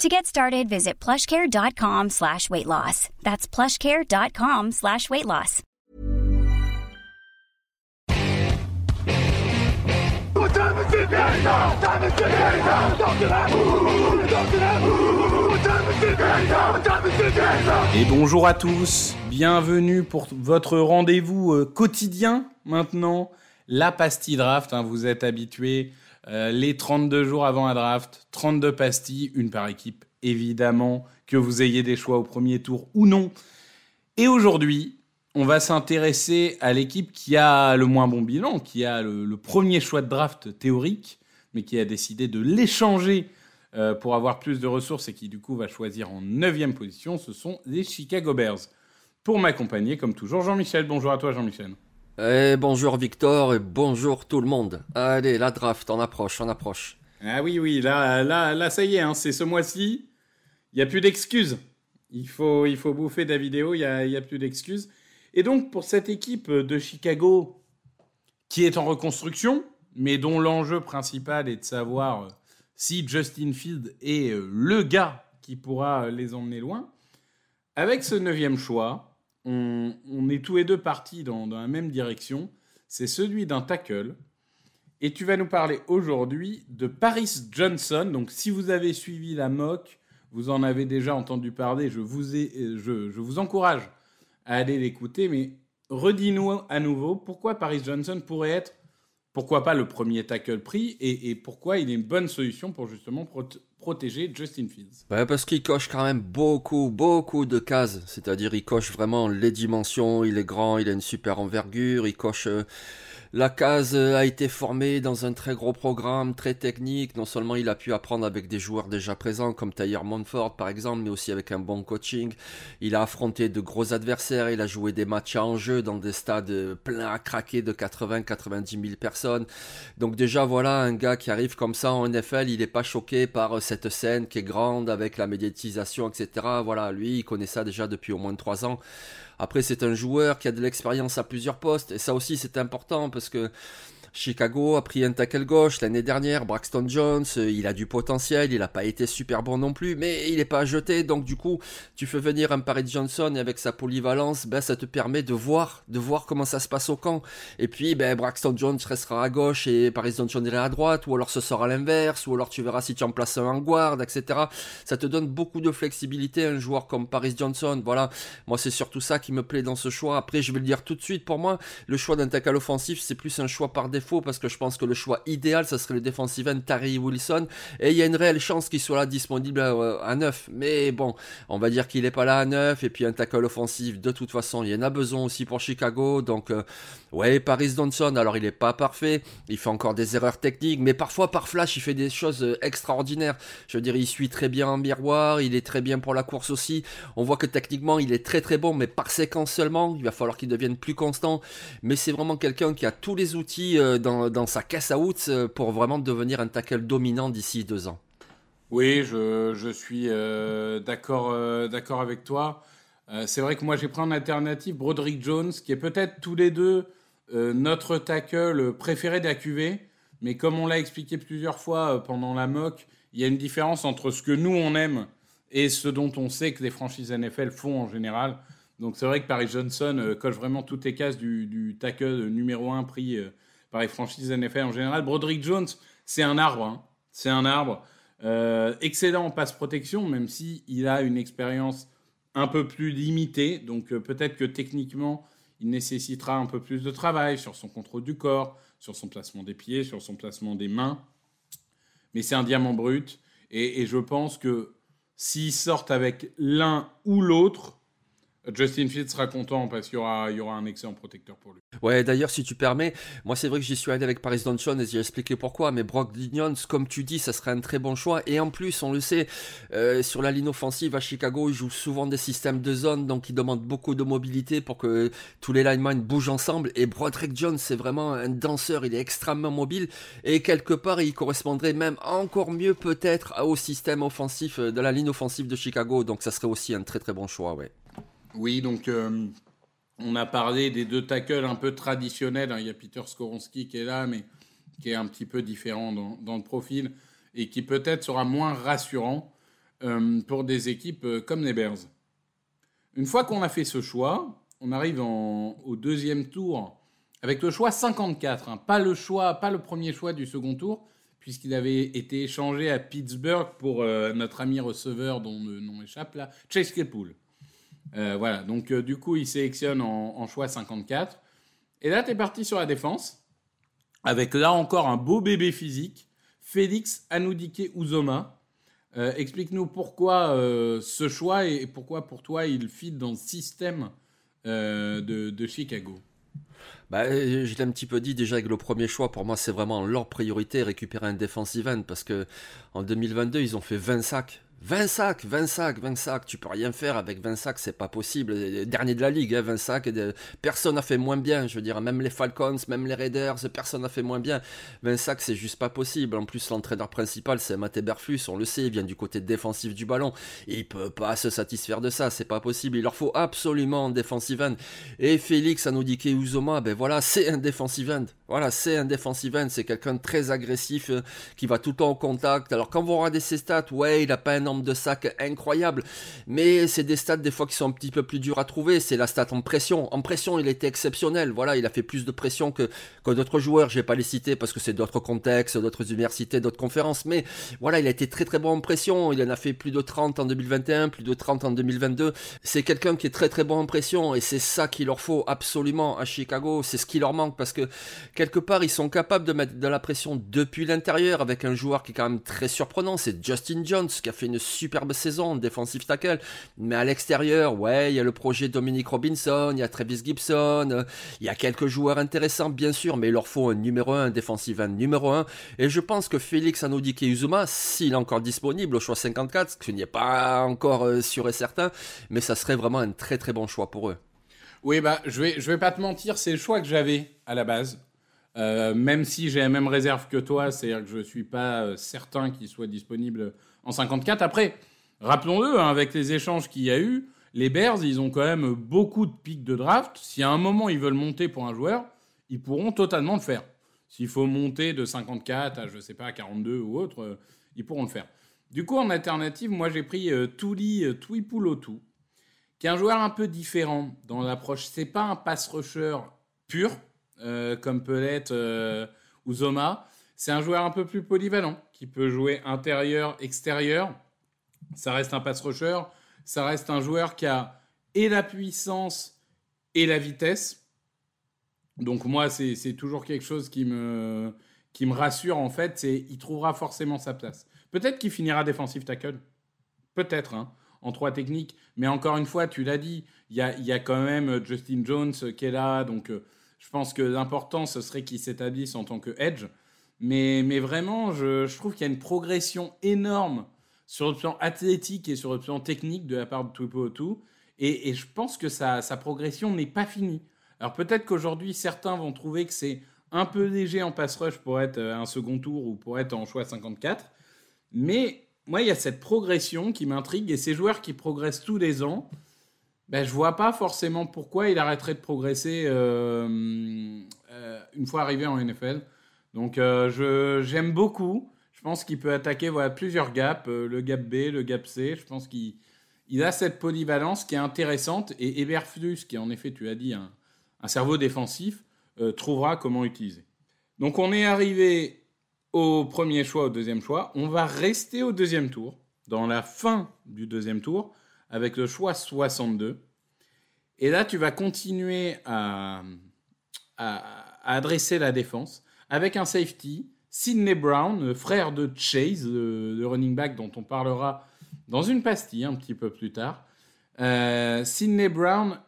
To get started, visit plushcare.com slash weight loss. That's plushcare.com slash weight loss. Et bonjour à tous, bienvenue pour votre rendez-vous euh, quotidien maintenant, la pastille draft, hein, vous êtes habitués, euh, les 32 jours avant un draft, 32 pastilles, une par équipe évidemment, que vous ayez des choix au premier tour ou non. Et aujourd'hui, on va s'intéresser à l'équipe qui a le moins bon bilan, qui a le, premier choix de draft théorique, mais qui a décidé de l'échanger euh, pour avoir plus de ressources et qui du coup va choisir en neuvième position, ce sont les Chicago Bears. Pour m'accompagner, comme toujours, Jean-Michel. Bonjour à toi, Jean-Michel. Eh, bonjour Victor et bonjour tout le monde. Allez, la draft, on approche, on approche. Ah oui, oui, là, là, là ça y est, hein, c'est ce mois-ci. Il n'y a plus d'excuses. Il faut, il faut bouffer de la vidéo, il n'y a, y a plus d'excuses. Et donc, pour cette équipe de Chicago qui est en reconstruction, mais dont l'enjeu principal est de savoir si Justin Field est euh, le gars qui pourra euh, les emmener loin. Avec ce neuvième choix, on, est tous les deux partis dans, la même direction. C'est celui d'un tackle. Et tu vas nous parler aujourd'hui de Paris Johnson. Donc, si vous avez suivi la mock, vous en avez déjà entendu parler. Je vous, encourage à aller l'écouter. Mais redis-nous à nouveau pourquoi Paris Johnson pourrait être pourquoi pas le premier tackle pris et, et, pourquoi il est une bonne solution pour justement protéger Justin Fields Parce qu'il coche quand même beaucoup, beaucoup de cases. C'est-à-dire, il coche vraiment les dimensions, il est grand, il a une super envergure, il coche. Euh, la case a été formée dans un très gros programme, très technique. Non seulement il a pu apprendre avec des joueurs déjà présents, comme Tyler Montfort par exemple, mais aussi avec un bon coaching. Il a affronté de gros adversaires, il a joué des matchs en jeu dans des stades pleins à craquer de 80-90 000 personnes. Donc déjà voilà, un gars qui arrive comme ça en NFL, il n'est pas choqué par cette scène qui est grande avec la médiatisation, etc. Voilà, lui, il connaît ça déjà depuis au moins 3 ans. Après, c'est un joueur qui a de l'expérience à plusieurs postes, et ça aussi c'est important parce que Chicago a pris un tackle gauche l'année dernière, Braxton Jones, euh, il a du potentiel, il n'a pas été super bon non plus, mais il n'est pas jeté, donc du coup, tu fais venir un Paris Johnson et avec sa polyvalence, ben, ça te permet de voir, comment ça se passe au camp. Et puis, ben, Braxton Jones restera à gauche et Paris Johnson ira à droite, ou alors ce sera l'inverse, ou alors tu verras si tu en places un en guard, etc. Ça te donne beaucoup de flexibilité, un joueur comme Paris Johnson. Voilà, moi c'est surtout ça qui me plaît dans ce choix. Après, je vais le dire tout de suite, pour moi, le choix d'un tackle offensif, c'est plus un choix par défaut défaut parce que je pense que le choix idéal, ça serait le defensive end Tari Wilson. Et il y a une réelle chance qu'il soit là disponible à, à 9. Mais bon, on va dire qu'il n'est pas là à 9. Et puis un tackle offensif, de toute façon, il y en a besoin aussi pour Chicago. Donc, euh, ouais, Paris Johnson, alors il n'est pas parfait. Il fait encore des erreurs techniques. Mais parfois, par flash, il fait des choses euh, extraordinaires. Je veux dire, il suit très bien en miroir. Il est très bien pour la course aussi. On voit que techniquement, il est très très bon. Mais par séquence seulement. Il va falloir qu'il devienne plus constant. Mais c'est vraiment quelqu'un qui a tous les outils euh, dans, dans, sa caisse à outils euh, pour vraiment devenir un tackle dominant d'ici deux ans. Oui, je, suis euh, d'accord euh, d'accord avec toi. Euh, c'est vrai que moi j'ai pris en alternative Broderick Jones, qui est peut-être tous les deux euh, notre tackle préféré d'AQV, mais comme on l'a expliqué plusieurs fois pendant la mock, il y a une différence entre ce que nous on aime et ce dont on sait que les franchises NFL font en général. Donc c'est vrai que Paris Johnson coche vraiment toutes les cases du, du tackle numéro 1 pris par les franchises NFL en général. Broderick Jones, c'est un arbre. Hein. C'est un arbre. Euh, excellent en passe protection, même si il a une expérience un peu plus limitée. Donc euh, peut-être que techniquement, il nécessitera un peu plus de travail sur son contrôle du corps, sur son placement des pieds, sur son placement des mains. Mais c'est un diamant brut. Et, et je pense que s'ils sortent avec l'un ou l'autre, Justin Fields sera content parce qu'il y aura, un excellent protecteur pour lui. Ouais, d'ailleurs, si tu permets, moi c'est vrai que j'y suis allé avec Paris Johnson et j'ai expliqué pourquoi, mais Brock Dignons, comme tu dis, ça serait un très bon choix. Et en plus, on le sait, euh, sur la ligne offensive à Chicago, ils jouent souvent des systèmes de zone, donc ils demandent beaucoup de mobilité pour que tous les linemen bougent ensemble. Et Broderick Jones, c'est vraiment un danseur, il est extrêmement mobile et quelque part, il correspondrait même encore mieux peut-être au système offensif euh, de la ligne offensive de Chicago, donc ça serait aussi un très très bon choix, ouais. Oui, donc euh, on a parlé des deux tackles un peu traditionnels. Hein. Il y a Peter Skoronski qui est là, mais qui est un petit peu différent dans, le profil et qui peut-être sera moins rassurant euh, pour des équipes euh, comme les Bears. Une fois qu'on a fait ce choix, on arrive au deuxième tour avec le choix 54, hein. pas le choix, pas le premier choix du second tour, puisqu'il avait été échangé à Pittsburgh pour notre ami receveur dont le nom échappe là, Chase Claypool. Euh, voilà, donc euh, du coup, il sélectionne en, choix 54. Et là, tu es parti sur la défense, avec là encore un beau bébé physique, Félix Anoudike Uzoma. Euh, explique-nous pourquoi ce choix et pourquoi pour toi il fit dans le système de, Chicago. Bah, je l'ai un petit peu dit déjà avec le premier choix, pour moi c'est vraiment leur priorité, récupérer un defensive end, parce que en 2022 ils ont fait 20 sacs, 20 sacs, 20 sacs, 20 sacs, tu peux rien faire avec 20 sacs, c'est pas possible. Dernier de la ligue, 20 hein, sacs, personne n'a fait moins bien, je veux dire, même les Falcons, même les Raiders, personne n'a fait moins bien. 20 sacs, c'est juste pas possible. En plus, l'entraîneur principal, c'est Matt Berflus, on le sait, il vient du côté défensif du ballon. Il peut pas se satisfaire de ça, c'est pas possible. Il leur faut absolument un defensive end. Et Félix Anoudike Uzoma, ben voilà, c'est un defensive end. Voilà, c'est un defensive end, c'est quelqu'un de très agressif, euh, qui va tout le temps au contact. Alors quand vous regardez ses stats, ouais, il a pas un nombre de sacs incroyable, mais c'est des stats des fois qui sont un petit peu plus durs à trouver. C'est la stat en pression. En pression, il était exceptionnel. Voilà, il a fait plus de pression que, que d'autres joueurs. Je vais pas les citer parce que c'est d'autres contextes, d'autres universités, d'autres conférences, mais voilà, il a été très très bon en pression. Il en a fait plus de 30 en 2021, plus de 30 en 2022. C'est quelqu'un qui est très très bon en pression et c'est ça qu'il leur faut absolument à Chicago. C'est ce qui leur manque parce que quelque part, ils sont capables de mettre de la pression depuis l'intérieur avec un joueur qui est quand même très surprenant. C'est Justin Jones qui a fait une superbe saison, défensif tackle. Mais à l'extérieur, ouais, il y a le projet Dominique Robinson, il y a Travis Gibson, il y a quelques joueurs intéressants, bien sûr, mais il leur faut un numéro 1, un défensif un numéro 1. Et je pense que Félix Anodike Uzuma, s'il est encore disponible au choix 54, ce qui n'est pas encore euh, sûr et certain, mais ça serait vraiment un très très bon choix pour eux. Oui, bah, je vais, je vais pas te mentir, c'est le choix que j'avais à la base. Euh, même si j'ai la même réserve que toi, c'est-à-dire que je ne suis pas euh, certain qu'il soit disponible en 54. Après, rappelons-le, hein, avec les échanges qu'il y a eu, les Bears, ils ont quand même beaucoup de pics de draft. Si à un moment ils veulent monter pour un joueur, ils pourront totalement le faire. S'il faut monter de 54 à, je sais pas, 42 ou autre, euh, ils pourront le faire. Du coup, en alternative, moi j'ai pris Tuli Tuipulotu, qui est un joueur un peu différent dans l'approche. C'est pas un pass rusher pur, euh, comme peut l'être euh, Uzoma. C'est un joueur un peu plus polyvalent, qui peut jouer intérieur, extérieur. Ça reste un pass rusher. Ça reste un joueur qui a et la puissance et la vitesse. Donc moi, c'est toujours quelque chose qui me, qui me rassure en fait. C'est il trouvera forcément sa place. Peut-être qu'il finira défensif tackle. Peut-être, hein, en trois techniques. Mais encore une fois, tu l'as dit, il y a, y a, quand même Justin Jones qui est là. Donc euh, je pense que l'important, ce serait qu'il s'établisse en tant que edge. Mais, mais vraiment, je, je trouve qu'il y a une progression énorme sur le plan athlétique et sur le plan technique de la part de Tupo et, et je pense que sa, sa progression n'est pas finie. Alors peut-être qu'aujourd'hui, certains vont trouver que c'est un peu léger en pass rush pour être euh, un second tour ou pour être en choix 54. Mais moi, il y a cette progression qui m'intrigue et ces joueurs qui progressent tous les ans, ben, je vois pas forcément pourquoi il arrêterait de progresser euh, euh, une fois arrivé en NFL. Donc euh, j'aime beaucoup. Je pense qu'il peut attaquer voilà, plusieurs gaps, le gap B, le gap C. Je pense qu'il il a cette polyvalence qui est intéressante. Et Eberflus, qui en effet, tu as dit, un, un cerveau défensif, trouvera comment utiliser. Donc on est arrivé au premier choix, au deuxième choix. On va rester au deuxième tour, dans la fin du deuxième tour avec le choix 62. Et là, tu vas continuer à, adresser la défense avec un safety, Sidney Brown, frère de Chase, le, running back dont on parlera dans une pastille un petit peu plus tard. Euh, Sidney Brown,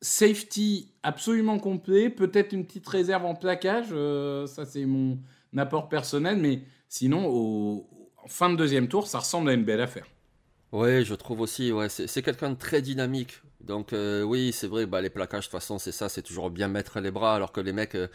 safety absolument complet, peut-être une petite réserve en plaquage, euh, ça c'est mon apport personnel, mais sinon, en fin de deuxième tour, ça ressemble à une belle affaire. Oui, je trouve aussi, ouais, c'est quelqu'un de très dynamique. Donc euh, oui, c'est vrai, bah, les plaquages, de toute façon, c'est ça, c'est toujours bien mettre les bras, alors que les mecs, euh,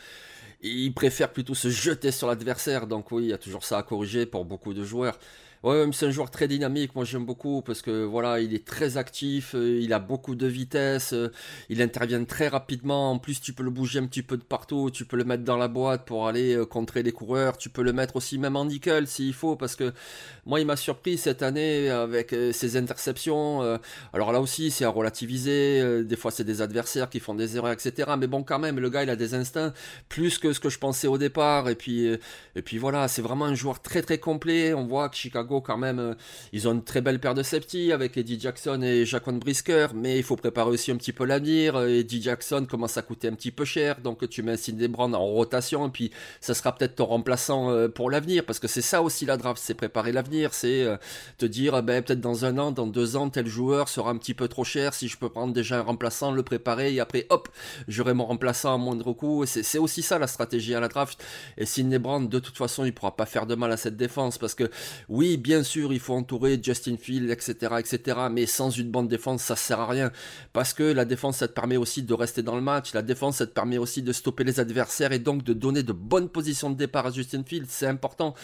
ils préfèrent plutôt se jeter sur l'adversaire. Donc oui, il y a toujours ça à corriger pour beaucoup de joueurs. Ouais, c'est un joueur très dynamique. Moi, j'aime beaucoup parce que voilà, il est très actif, euh, il a beaucoup de vitesse, euh, il intervient très rapidement. En plus, tu peux le bouger un petit peu de partout, tu peux le mettre dans la boîte pour aller euh, contrer les coureurs, tu peux le mettre aussi même en nickel s'il faut parce que moi, il m'a surpris cette année avec ses interceptions. alors là aussi, c'est à relativiser. Des fois, c'est des adversaires qui font des erreurs, etc. Mais bon, quand même, le gars, il a des instincts plus que ce que je pensais au départ. Et puis, et puis voilà, c'est vraiment un joueur très très complet. On voit que Chicago quand même, euh, ils ont une très belle paire de safety avec Eddie Jackson et Jaquan Brisker, mais il faut préparer aussi un petit peu l'avenir. Euh, Eddie Jackson commence à coûter un petit peu cher, donc tu mets Cindy Brown en rotation, et puis ça sera peut-être ton remplaçant euh, pour l'avenir, parce que c'est ça aussi la draft, c'est préparer l'avenir, c'est te dire, ben, peut-être dans un an, dans deux ans, tel joueur sera un petit peu trop cher, si je peux prendre déjà un remplaçant, le préparer, et après, hop, j'aurai mon remplaçant à moindre coût. C'est aussi ça la stratégie à la draft. Et Sidney Brown, de toute façon, il pourra pas faire de mal à cette défense, parce que oui, bien sûr, il faut entourer Justin Field, etc., etc. Mais sans une bonne défense, ça sert à rien. Parce que la défense, ça te permet aussi de rester dans le match. La défense, ça te permet aussi de stopper les adversaires et donc de donner de bonnes positions de départ à Justin Field. C'est important.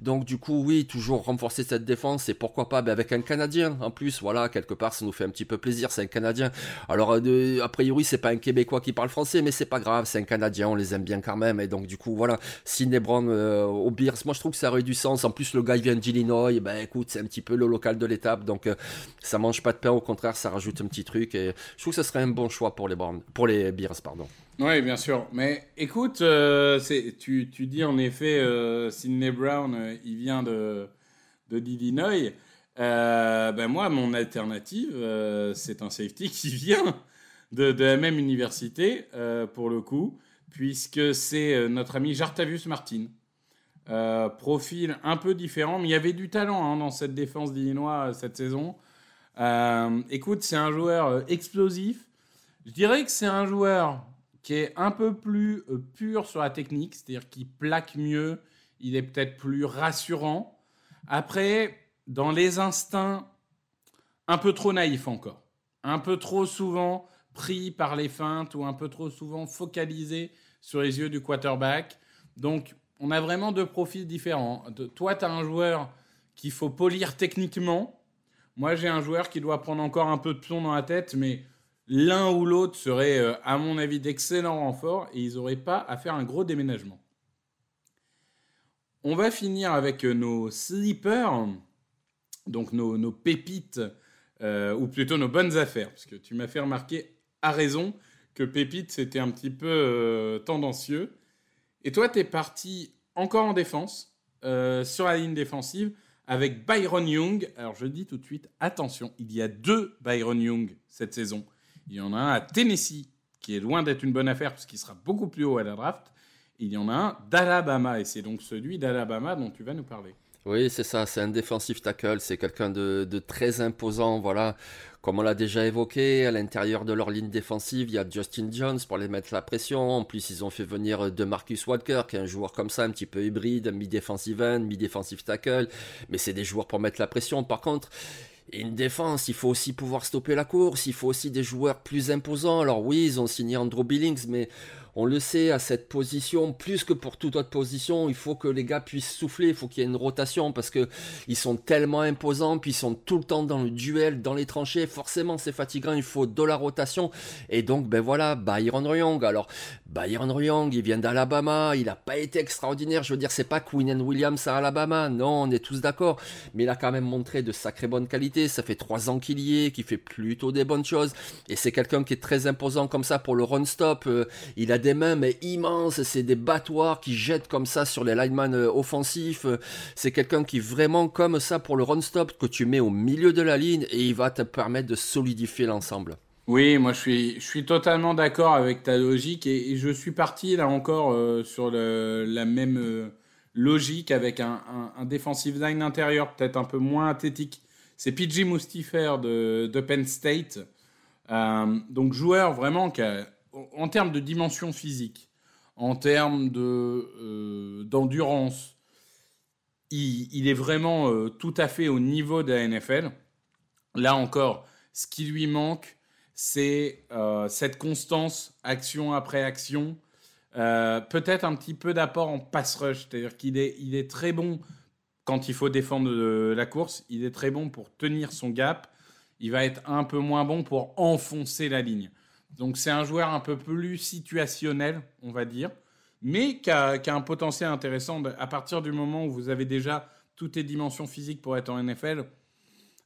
Donc, du coup, oui, toujours renforcer cette défense et pourquoi pas ben, avec un Canadien. En plus, voilà, quelque part, ça nous fait un petit peu plaisir. C'est un Canadien. Alors, euh, a priori, c'est pas un Québécois qui parle français, mais c'est pas grave. C'est un Canadien. On les aime bien quand même. Et donc, du coup, voilà. Sidney Brown euh, au Bears, moi, je trouve que ça aurait du sens. En plus, le gars, il vient d'Illinois. Ben, écoute, c'est un petit peu le local de l'étape, donc euh, ça mange pas de pain, au contraire, ça rajoute un petit truc, et je trouve que ce serait un bon choix pour les, bornes, pour les Bears, pardon. Oui, bien sûr. Mais écoute, euh, tu, tu, dis en effet, euh, Sidney Brown, il vient de, de d'Illinois. ben moi, mon alternative, c'est un safety qui vient de la même université, pour le coup, puisque c'est notre ami Jartavius Martin. Euh, profil un peu différent, mais il y avait du talent hein, dans cette défense d'Illinois euh, cette saison. Euh, écoute, c'est un joueur explosif. Je dirais que c'est un joueur qui est un peu plus pur sur la technique, c'est-à-dire qu'il plaque mieux, il est peut-être plus rassurant. Après, dans les instincts, un peu trop naïf encore. Un peu trop souvent pris par les feintes ou un peu trop souvent focalisé sur les yeux du quarterback. Donc, on a vraiment deux profils différents. toi, tu as un joueur qu'il faut polir techniquement. Moi, j'ai un joueur qui doit prendre encore un peu de plomb dans la tête, mais l'un ou l'autre serait, euh, à mon avis, d'excellents renforts et ils n'auraient pas à faire un gros déménagement. On va finir avec euh, nos sleepers, donc nos, pépites, euh, ou plutôt nos bonnes affaires, parce que tu m'as fait remarquer, à raison, que pépites, c'était un petit peu tendancieux. Et toi, tu es parti encore en défense, euh, sur la ligne défensive, avec Byron Young. Alors, je dis tout de suite, attention, il y a deux Byron Young cette saison. Il y en a un à Tennessee, qui est loin d'être une bonne affaire, puisqu'il sera beaucoup plus haut à la draft. Il y en a un d'Alabama, et c'est donc celui d'Alabama dont tu vas nous parler. Oui, c'est ça, c'est un défensif tackle, c'est quelqu'un de, très imposant, voilà. Comme on l'a déjà évoqué, à l'intérieur de leur ligne défensive, il y a Justin Jones pour les mettre la pression. En plus, ils ont fait venir de Marcus Walker, qui est un joueur comme ça, un petit peu hybride, mi-defensive end, mi-defensive tackle. Mais c'est des joueurs pour mettre la pression. Par contre, une défense, il faut aussi pouvoir stopper la course, il faut aussi des joueurs plus imposants. Alors oui, ils ont signé Andrew Billings, mais on le sait, à cette position, plus que pour toute autre position, il faut que les gars puissent souffler, il faut qu'il y ait une rotation parce que ils sont tellement imposants, puis ils sont tout le temps dans le duel, dans les tranchées. Forcément, c'est fatigant, il faut de la rotation. Et donc, ben voilà, Byron Young. Alors, Byron Young, il vient d'Alabama, il n'a pas été extraordinaire. Je veux dire, c'est pas Quinn Williams à Alabama, non, on est tous d'accord. Mais il a quand même montré de sacrées bonnes qualités. Ça fait trois ans qu'il y est, qu'il fait plutôt des bonnes choses. Et c'est quelqu'un qui est très imposant comme ça pour le run stop. Euh, il a des mains mais immenses, c'est des battoirs qui jettent comme ça sur les linemen euh, offensifs. C'est quelqu'un qui vraiment comme ça pour le run stop que tu mets au milieu de la ligne et il va te permettre de solidifier l'ensemble. Oui, moi je suis, je suis totalement d'accord avec ta logique et, je suis parti là encore euh, sur la même euh, logique avec un, un, defensive line intérieur peut-être un peu moins athétique. C'est PG Mustifer de, Penn State. Donc joueur vraiment qui en termes de dimension physique, en termes de, d'endurance, il, est vraiment tout à fait au niveau de la NFL. Là encore, ce qui lui manque, c'est euh, cette constance, action après action. Euh, peut-être un petit peu d'apport en pass rush, c'est-à-dire qu'il est, il est très bon quand il faut défendre la course, il est très bon pour tenir son gap, il va être un peu moins bon pour enfoncer la ligne. Donc c'est un joueur un peu plus situationnel, on va dire, mais qui a, un potentiel intéressant à partir du moment où vous avez déjà toutes les dimensions physiques pour être en NFL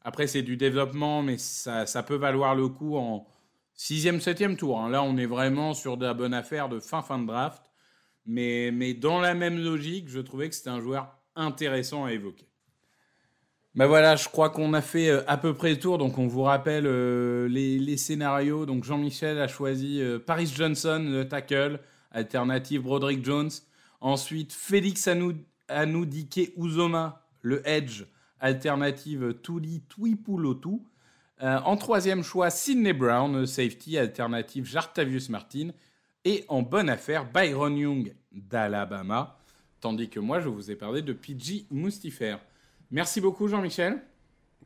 après, c'est du développement, mais ça, peut valoir le coup en sixième, septième tour. Hein. Là, on est vraiment sur de la bonne affaire de fin, fin de draft. Mais, mais dans la même logique, je trouvais que c'était un joueur intéressant à évoquer. Ben voilà, je crois qu'on a fait euh, à peu près le tour. Donc, on vous rappelle euh, les, scénarios. Donc, Jean-Michel a choisi euh, Paris Johnson, le tackle, alternative Broderick Jones. Ensuite, Félix Anoudike Uzoma, le edge, alternative Tuli Tuipulotu. En troisième choix, Sidney Brown, safety, alternative Jartavius Martin. Et en bonne affaire, Byron Young d'Alabama. Tandis que moi, je vous ai parlé de PG Mustifer. Merci beaucoup, Jean-Michel.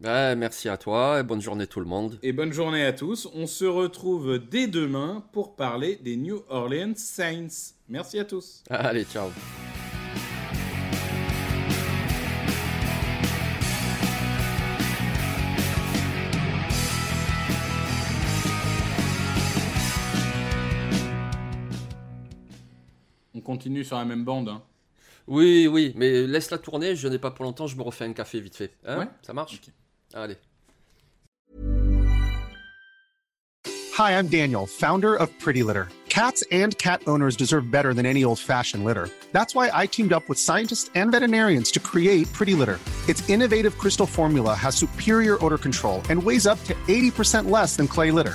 Ben, merci à toi et bonne journée tout le monde. Et bonne journée à tous. On se retrouve dès demain pour parler des New Orleans Saints. Merci à tous. Allez, ciao. continue sur la même bande. Hein. Oui, oui, mais laisse-la tourner, je n'ai pas pour longtemps, je me refais un café vite fait. Hein ouais. Ça marche okay. Allez. Hi, I'm Daniel, founder of Pretty Litter. Cats and cat owners deserve better than any old-fashioned litter. That's why I teamed up with scientists and veterinarians to create Pretty Litter. Its innovative crystal formula has superior odor control and weighs up to 80% less than clay litter.